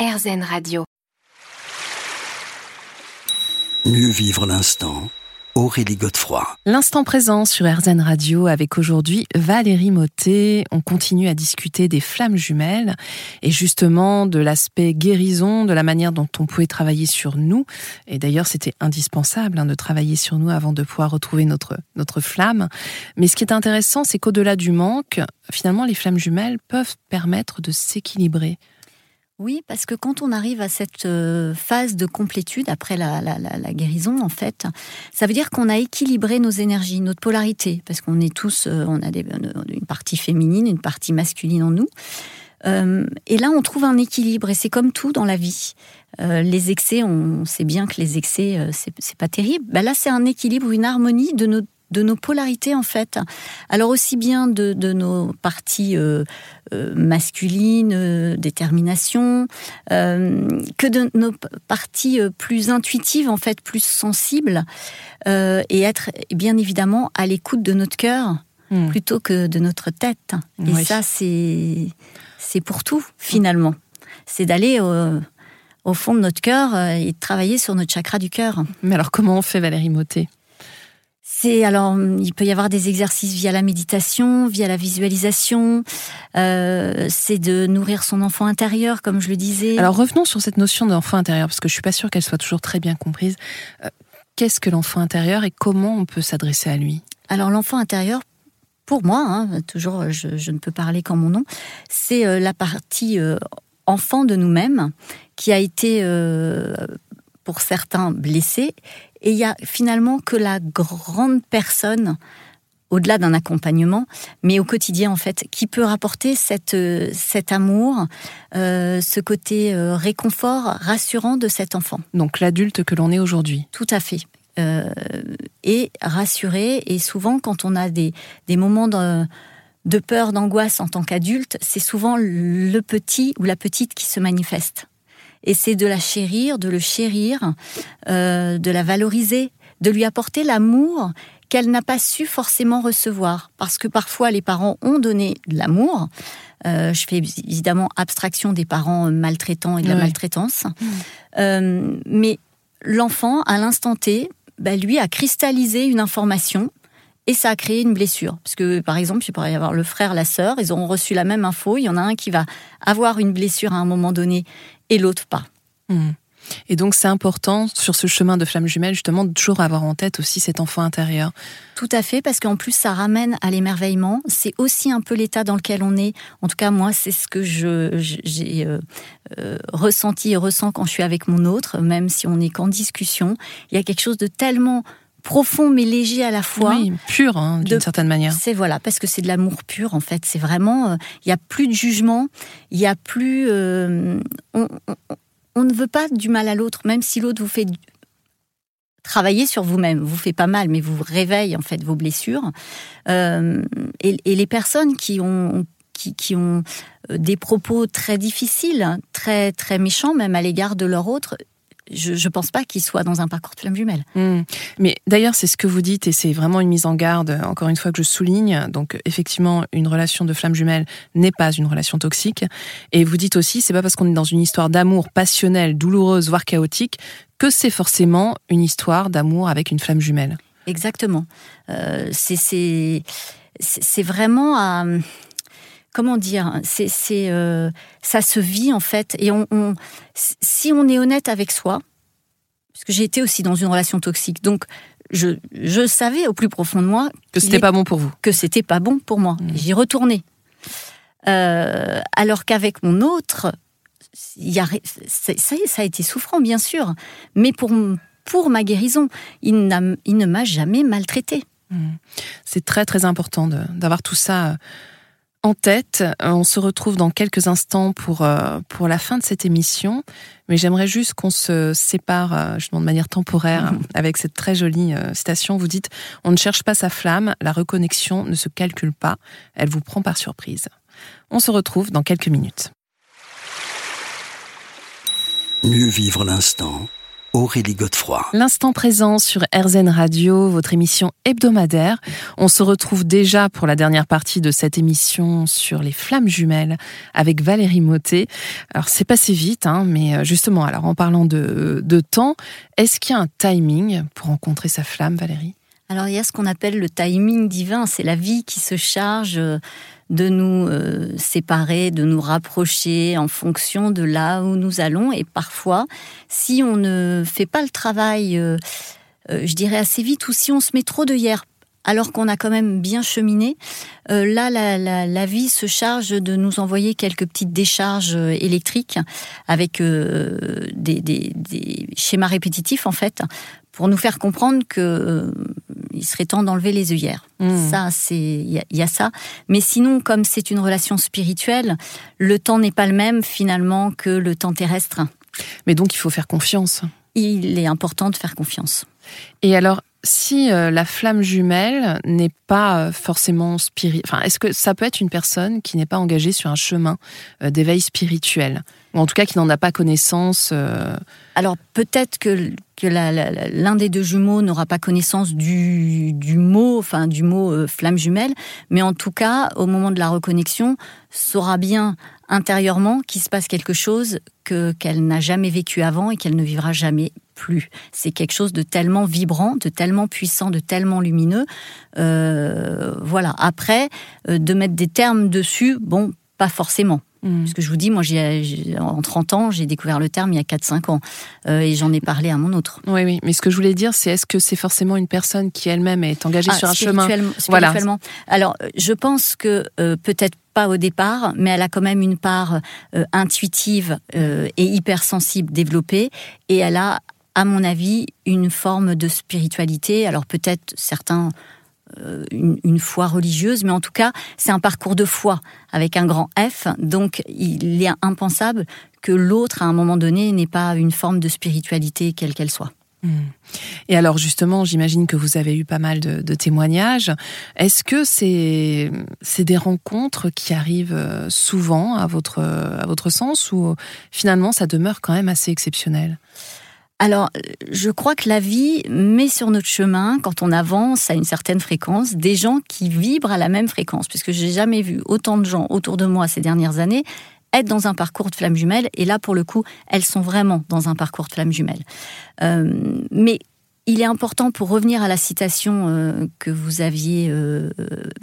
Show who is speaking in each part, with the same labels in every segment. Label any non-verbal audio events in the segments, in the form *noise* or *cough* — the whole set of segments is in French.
Speaker 1: RZN Radio.
Speaker 2: Mieux vivre l'instant. Aurélie Godefroy.
Speaker 3: L'instant présent sur RZN Radio avec aujourd'hui Valérie Motet. On continue à discuter des flammes jumelles et justement de l'aspect guérison, de la manière dont on pouvait travailler sur nous. Et d'ailleurs, c'était indispensable hein, de travailler sur nous avant de pouvoir retrouver notre, notre flamme. Mais ce qui est intéressant, c'est qu'au-delà du manque, finalement, les flammes jumelles peuvent permettre de s'équilibrer.
Speaker 4: Oui, parce que quand on arrive à cette euh, phase de complétude après la, guérison, en fait, ça veut dire qu'on a équilibré nos énergies, notre polarité, parce qu'on est tous, euh, on a une partie féminine, une partie masculine en nous. Euh, et là, on trouve un équilibre, et c'est comme tout dans la vie. les excès, on sait bien que les excès, c'est pas terrible. Ben là, c'est un équilibre, une harmonie de nos de nos polarités en fait. Alors aussi bien de, nos parties euh, euh, masculines, euh, détermination, que de nos parties plus intuitives en fait, plus sensibles, et être bien évidemment à l'écoute de notre cœur hmm. plutôt que de notre tête. Et ça c'est c'est pour tout finalement. C'est d'aller au fond de notre cœur et de travailler sur notre chakra du cœur.
Speaker 3: Mais alors comment on fait Valérie Motet
Speaker 4: c'est alors, il peut y avoir des exercices via la méditation, via la visualisation. Euh, c'est de nourrir son enfant intérieur, comme je le disais.
Speaker 3: Alors revenons sur cette notion d'enfant intérieur, parce que je suis pas sûre qu'elle soit toujours très bien comprise. Euh, qu'est-ce que l'enfant intérieur et comment on peut s'adresser à lui?
Speaker 4: Alors l'enfant intérieur, pour moi, hein, toujours, je, ne peux parler qu'en mon nom, c'est euh, la partie enfant de nous-mêmes qui a été, pour certains, blessée et il y a finalement que la grande personne au-delà d'un accompagnement, mais au quotidien en fait, qui peut rapporter cette, cet amour, euh, ce côté euh, réconfort, rassurant de cet enfant.
Speaker 3: Donc l'adulte que l'on est aujourd'hui.
Speaker 4: Tout à fait. Euh, et rassuré, et souvent quand on a des, des moments de, de peur, d'angoisse en tant qu'adulte, c'est souvent le petit ou la petite qui se manifeste et c'est de la chérir, de le chérir, euh, de la valoriser, de lui apporter l'amour qu'elle n'a pas su forcément recevoir. Parce que parfois, les parents ont donné de l'amour. Euh, je fais évidemment abstraction des parents maltraitants et de la maltraitance. Mmh. Euh, mais l'enfant, à l'instant T, bah, lui a cristallisé une information et ça a créé une blessure. Parce que, par exemple, il pourrait y avoir le frère, la sœur, ils auront reçu la même info. Il y en a un qui va avoir une blessure à un moment donné et l'autre pas.
Speaker 3: Hmm. Et donc c'est important sur ce chemin de flamme jumelle justement de toujours avoir en tête aussi cet enfant intérieur.
Speaker 4: Tout à fait, parce qu'en plus ça ramène à l'émerveillement. C'est aussi un peu l'état dans lequel on est. En tout cas moi c'est ce que je j'ai euh, euh, ressenti et ressens quand je suis avec mon autre, même si on n'est qu'en discussion. Il y a quelque chose de tellement profond mais léger à la fois.
Speaker 3: Oui, pur hein, d'une certaine manière.
Speaker 4: C'est voilà, parce que c'est de l'amour pur en fait. C'est vraiment, euh, il n'y a plus de jugement, il n'y a plus, euh, on, ne veut pas du mal à l'autre, même si l'autre vous fait travailler sur vous-même, vous fait pas mal, mais vous réveille en fait vos blessures. Euh, et, les personnes qui ont qui, qui, ont des propos très difficiles, très très méchants même à l'égard de leur autre, je ne pense pas qu'il soit dans un parcours de flamme jumelle.
Speaker 3: Hmm. Mais d'ailleurs, c'est ce que vous dites et c'est vraiment une mise en garde, encore une fois, que je souligne. Donc, effectivement, une relation de flamme jumelle n'est pas une relation toxique. Et vous dites aussi, c'est pas parce qu'on est dans une histoire d'amour passionnelle, douloureuse, voire chaotique, que c'est forcément une histoire d'amour avec une flamme jumelle.
Speaker 4: Exactement. Euh, c'est vraiment à comment dire, c'est, euh, ça se vit en fait. Et on, si on est honnête avec soi, parce que j'ai été aussi dans une relation toxique, donc je, je savais au plus profond de moi
Speaker 3: que c'était pas bon pour vous,
Speaker 4: que c'était pas bon pour moi. Mmh. J'y retournais. Euh, alors qu'avec mon autre, y a, ça, ça a été souffrant bien sûr, mais pour pour ma guérison, il, il ne m'a jamais maltraité. Mmh.
Speaker 3: C'est très très important d'avoir tout ça en tête. Euh, on se retrouve dans quelques instants pour, euh, pour la fin de cette émission. Mais j'aimerais juste qu'on se sépare, euh, je demande de manière temporaire, *laughs* avec cette très jolie citation. Vous dites On ne cherche pas sa flamme, la reconnexion ne se calcule pas, elle vous prend par surprise. On se retrouve dans quelques minutes.
Speaker 2: Mieux vivre l'instant Aurélie Godefroy.
Speaker 3: L'instant présent sur RZN Radio, votre émission hebdomadaire. On se retrouve déjà pour la dernière partie de cette émission sur les flammes jumelles avec Valérie Motet. Alors c'est passé vite, hein, mais euh, justement, alors en parlant de, de temps, est-ce qu'il y a un timing pour rencontrer sa flamme, Valérie?
Speaker 4: Alors il y a ce qu'on appelle le timing divin, c'est la vie qui se charge euh, de nous euh, séparer, de nous rapprocher en fonction de là où nous allons. Et parfois, si on ne fait pas le travail, euh, je dirais assez vite, ou si on se met trop de hier alors qu'on a quand même bien cheminé, là, la, vie se charge de nous envoyer quelques petites décharges électriques avec des, schémas répétitifs, en fait, pour nous faire comprendre que euh, il serait temps d'enlever les œillères. Hmm. Ça, c'est il y, a ça. Mais sinon, comme c'est une relation spirituelle, le temps n'est pas le même finalement que le temps terrestre.
Speaker 3: Mais donc, il faut faire confiance.
Speaker 4: Il est important de faire confiance.
Speaker 3: Et alors, si euh, la flamme jumelle n'est pas euh, forcément spirituelle, enfin, est-ce que ça peut être une personne qui n'est pas engagée sur un chemin d'éveil spirituel? Ou en tout cas qui n'en a pas connaissance
Speaker 4: Alors peut-être que que l'un des deux jumeaux n'aura pas connaissance du, mot, enfin du mot euh, flamme jumelle, mais en tout cas, au moment de la reconnexion, saura bien intérieurement qu'il se passe quelque chose que qu'elle n'a jamais vécu avant et qu'elle ne vivra jamais plus. C'est quelque chose de tellement vibrant, de tellement puissant, de tellement lumineux. Euh, voilà. Après, euh, de mettre des termes dessus, bon, pas forcément. Mm. Parce que je vous dis, moi, j'ai, en 30 ans, j'ai découvert le terme il y a 4-5 ans. Euh, et j'en ai parlé à mon autre.
Speaker 3: Oui, oui. Mais ce que je voulais dire, c'est est-ce que c'est forcément une personne qui elle-même est engagée ah, sur un chemin?
Speaker 4: Spirituellement. Alors, je pense que euh, peut-être pas au départ, mais elle a quand même une part euh, intuitive et hypersensible développée. Et elle a, à mon avis, une forme de spiritualité. Alors peut-être certains euh, une, foi religieuse, mais en tout cas, c'est un parcours de foi avec un grand F. Donc, il est impensable que l'autre, à un moment donné, n'ait pas une forme de spiritualité, quelle qu'elle soit. Hmm.
Speaker 3: Et alors justement, j'imagine que vous avez eu pas mal de, témoignages. Est-ce que c'est c'est des rencontres qui arrivent euh, souvent à votre à votre sens ou finalement ça demeure quand même assez exceptionnel?
Speaker 4: Alors, je crois que la vie met sur notre chemin, quand on avance à une certaine fréquence, des gens qui vibrent à la même fréquence, puisque j'ai jamais vu autant de gens autour de moi ces dernières années être dans un parcours de flamme jumelle, et là, pour le coup, elles sont vraiment dans un parcours de flamme jumelle. Euh, mais il est important pour revenir à la citation euh, que vous aviez euh,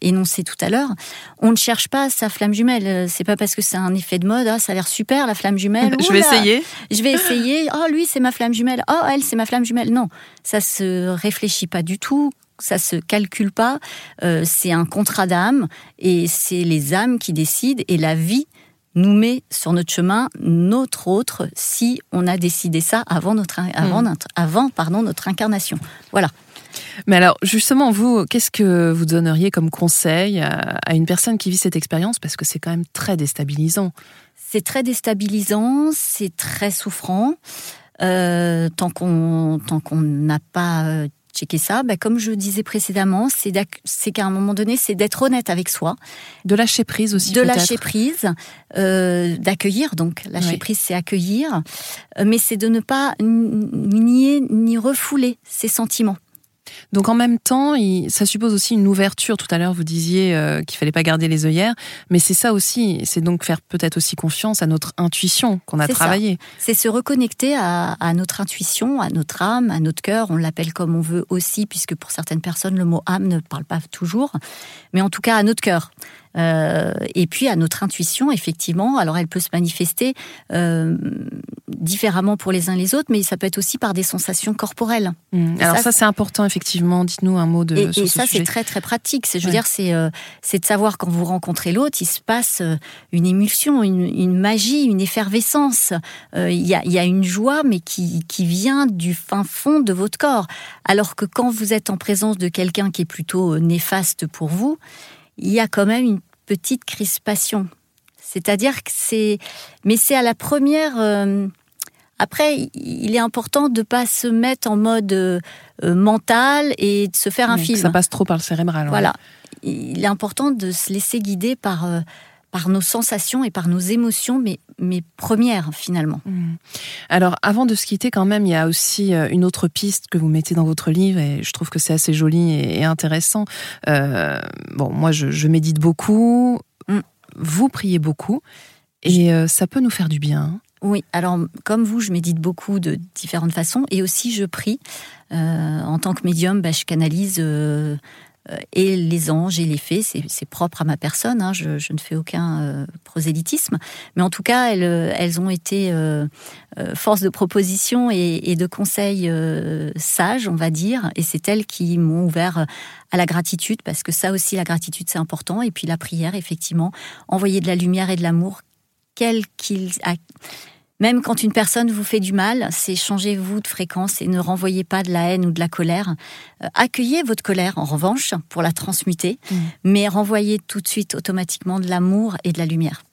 Speaker 4: énoncée tout à l'heure. On ne cherche pas sa flamme jumelle. C'est pas parce que c'est un effet de mode. Ah, ça a l'air super la flamme jumelle. *laughs*
Speaker 3: je vais essayer.
Speaker 4: Je vais essayer. Oh, lui, c'est ma flamme jumelle. Oh, elle, c'est ma flamme jumelle. Non, ça se réfléchit pas du tout ça se calcule pas. Euh, c'est un contrat d'âme et c'est les âmes qui décident et la vie nous met sur notre chemin notre autre si on a décidé ça avant notre, avant, hmm. avant pardon, notre incarnation. Voilà.
Speaker 3: Mais alors, justement, vous, qu'est-ce que vous donneriez comme conseil à une personne qui vit cette expérience? Parce que c'est quand même très déstabilisant.
Speaker 4: C'est très déstabilisant, c'est très souffrant. Euh, tant qu'on tant qu'on n'a pas euh, checker ça, ben, comme je disais précédemment, c'est qu'à un moment donné, c'est d'être honnête avec soi.
Speaker 3: De lâcher prise aussi.
Speaker 4: De lâcher prise, euh, d'accueillir. Donc, lâcher prise, c'est accueillir. Euh, mais c'est de ne pas nier ni refouler ses sentiments.
Speaker 3: Donc en même temps, ça suppose aussi une ouverture. Tout à l'heure, vous disiez euh, qu'il fallait pas garder les œillères, mais c'est ça aussi. C'est donc faire peut-être aussi confiance à notre intuition qu'on a travaillé.
Speaker 4: C'est se reconnecter à, notre intuition, à notre âme, à notre cœur. On l'appelle comme on veut aussi, puisque pour certaines personnes, le mot âme ne parle pas toujours, mais en tout cas à notre cœur. Euh, et puis à notre intuition, effectivement. Alors elle peut se manifester euh, différemment pour les uns les autres, mais ça peut être aussi par des sensations corporelles.
Speaker 3: Mmh. Alors ça, c'est important, effectivement. Dites-nous un mot de
Speaker 4: et, et ça, c'est très très pratique. Je veux dire, c'est euh, c'est de savoir quand vous rencontrez l'autre, il se passe une émulsion, une, magie, une effervescence. Il y, a, y, a, une joie, mais qui, qui vient du fin fond de votre corps. Alors que quand vous êtes en présence de quelqu'un qui est plutôt néfaste pour vous, il y a quand même une petite crispation. C'est-à-dire que c'est... Mais c'est à la première... Euh, après, il est important de ne pas se mettre en mode euh, mental et de se faire un film.
Speaker 3: Ça passe trop par le cérébral.
Speaker 4: Voilà. Il est important de se laisser guider par, euh, par nos sensations et par nos émotions, mais, mais premières finalement.
Speaker 3: Mmh. Alors avant de se quitter quand même, il y a aussi euh, une autre piste que vous mettez dans votre livre et je trouve que c'est assez joli et, intéressant. Euh, bon, moi je, médite beaucoup, mmh. vous priez beaucoup et euh, ça peut nous faire du bien. Hein.
Speaker 4: Oui, alors comme vous, je médite beaucoup de différentes façons et aussi je prie. en tant que médium, bah, je canalise et les anges et les fées, c'est propre à ma personne, hein, je, ne fais aucun euh, prosélytisme, mais en tout cas, elles, euh, ont été force de proposition et, de conseils sages, on va dire, et c'est elles qui m'ont ouvert à la gratitude, parce que ça aussi, la gratitude, c'est important, et puis la prière, effectivement, envoyer de la lumière et de l'amour, quel qu'il même quand une personne vous fait du mal, c'est changez-vous de fréquence et ne renvoyez pas de la haine ou de la colère. Euh, accueillez votre colère, en revanche, pour la transmuter, mm. mais renvoyez tout de suite automatiquement de l'amour et de la lumière.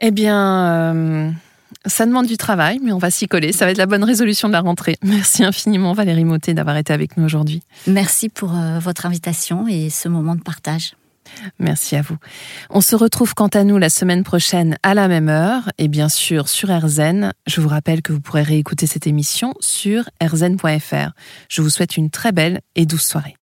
Speaker 3: Eh bien, euh, ça demande du travail, mais on va s'y coller. Ça va être la bonne résolution de la rentrée. *laughs* Merci infiniment, Valérie Motet, d'avoir été avec nous aujourd'hui.
Speaker 4: Merci pour euh, votre invitation et ce moment de partage.
Speaker 3: Merci à vous. On se retrouve quant à nous la semaine prochaine à la même heure et bien sûr sur RZN. Je vous rappelle que vous pourrez réécouter cette émission sur rzn.fr. Je vous souhaite une très belle et douce soirée.